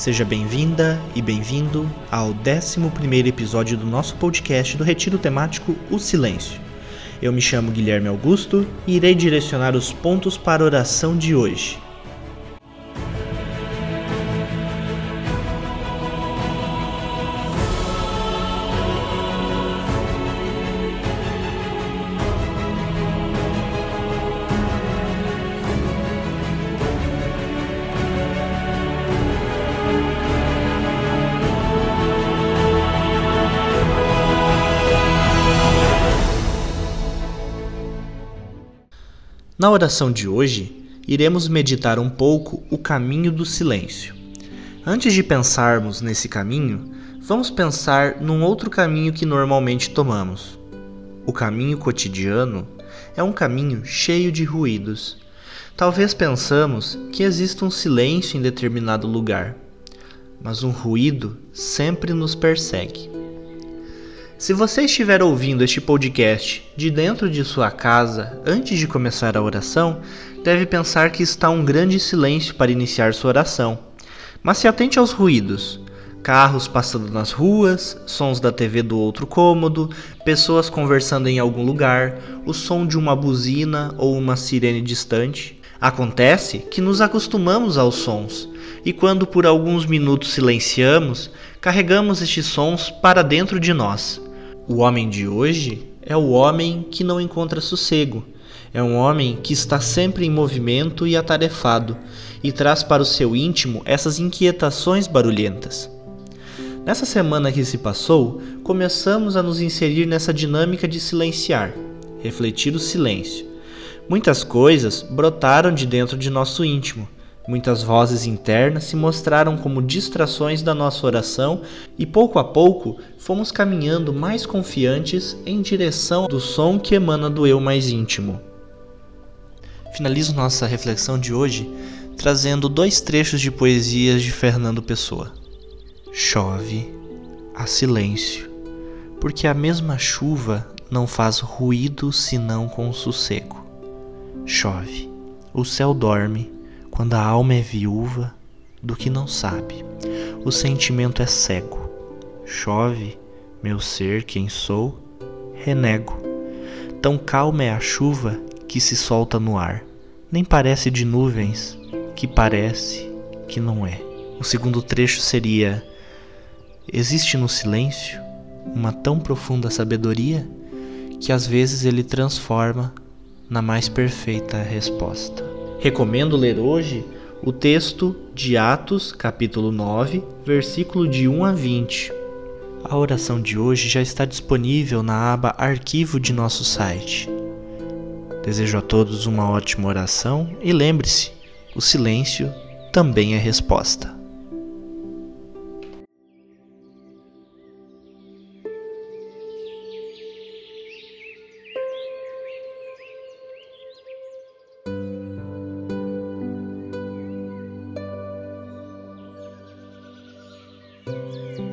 Seja bem-vinda e bem-vindo ao 11 episódio do nosso podcast do Retiro Temático O Silêncio. Eu me chamo Guilherme Augusto e irei direcionar os pontos para a oração de hoje. Na oração de hoje, iremos meditar um pouco o caminho do silêncio. Antes de pensarmos nesse caminho, vamos pensar num outro caminho que normalmente tomamos. O caminho cotidiano é um caminho cheio de ruídos. Talvez pensamos que exista um silêncio em determinado lugar, mas um ruído sempre nos persegue. Se você estiver ouvindo este podcast de dentro de sua casa antes de começar a oração, deve pensar que está um grande silêncio para iniciar sua oração. Mas se atente aos ruídos: carros passando nas ruas, sons da TV do outro cômodo, pessoas conversando em algum lugar, o som de uma buzina ou uma sirene distante. Acontece que nos acostumamos aos sons, e quando por alguns minutos silenciamos, carregamos estes sons para dentro de nós. O homem de hoje é o homem que não encontra sossego. É um homem que está sempre em movimento e atarefado e traz para o seu íntimo essas inquietações barulhentas. Nessa semana que se passou, começamos a nos inserir nessa dinâmica de silenciar, refletir o silêncio. Muitas coisas brotaram de dentro de nosso íntimo Muitas vozes internas se mostraram como distrações da nossa oração e pouco a pouco fomos caminhando mais confiantes em direção do som que emana do eu mais íntimo. Finalizo nossa reflexão de hoje trazendo dois trechos de poesias de Fernando Pessoa. Chove, há silêncio, porque a mesma chuva não faz ruído senão com sossego. Chove, o céu dorme quando a alma é viúva do que não sabe, o sentimento é cego. Chove, meu ser, quem sou, renego. Tão calma é a chuva que se solta no ar, nem parece de nuvens, que parece que não é. O segundo trecho seria: Existe no silêncio uma tão profunda sabedoria que às vezes ele transforma na mais perfeita resposta. Recomendo ler hoje o texto de Atos, capítulo 9, versículo de 1 a 20. A oração de hoje já está disponível na aba Arquivo de nosso site. Desejo a todos uma ótima oração e lembre-se: o silêncio também é resposta. Música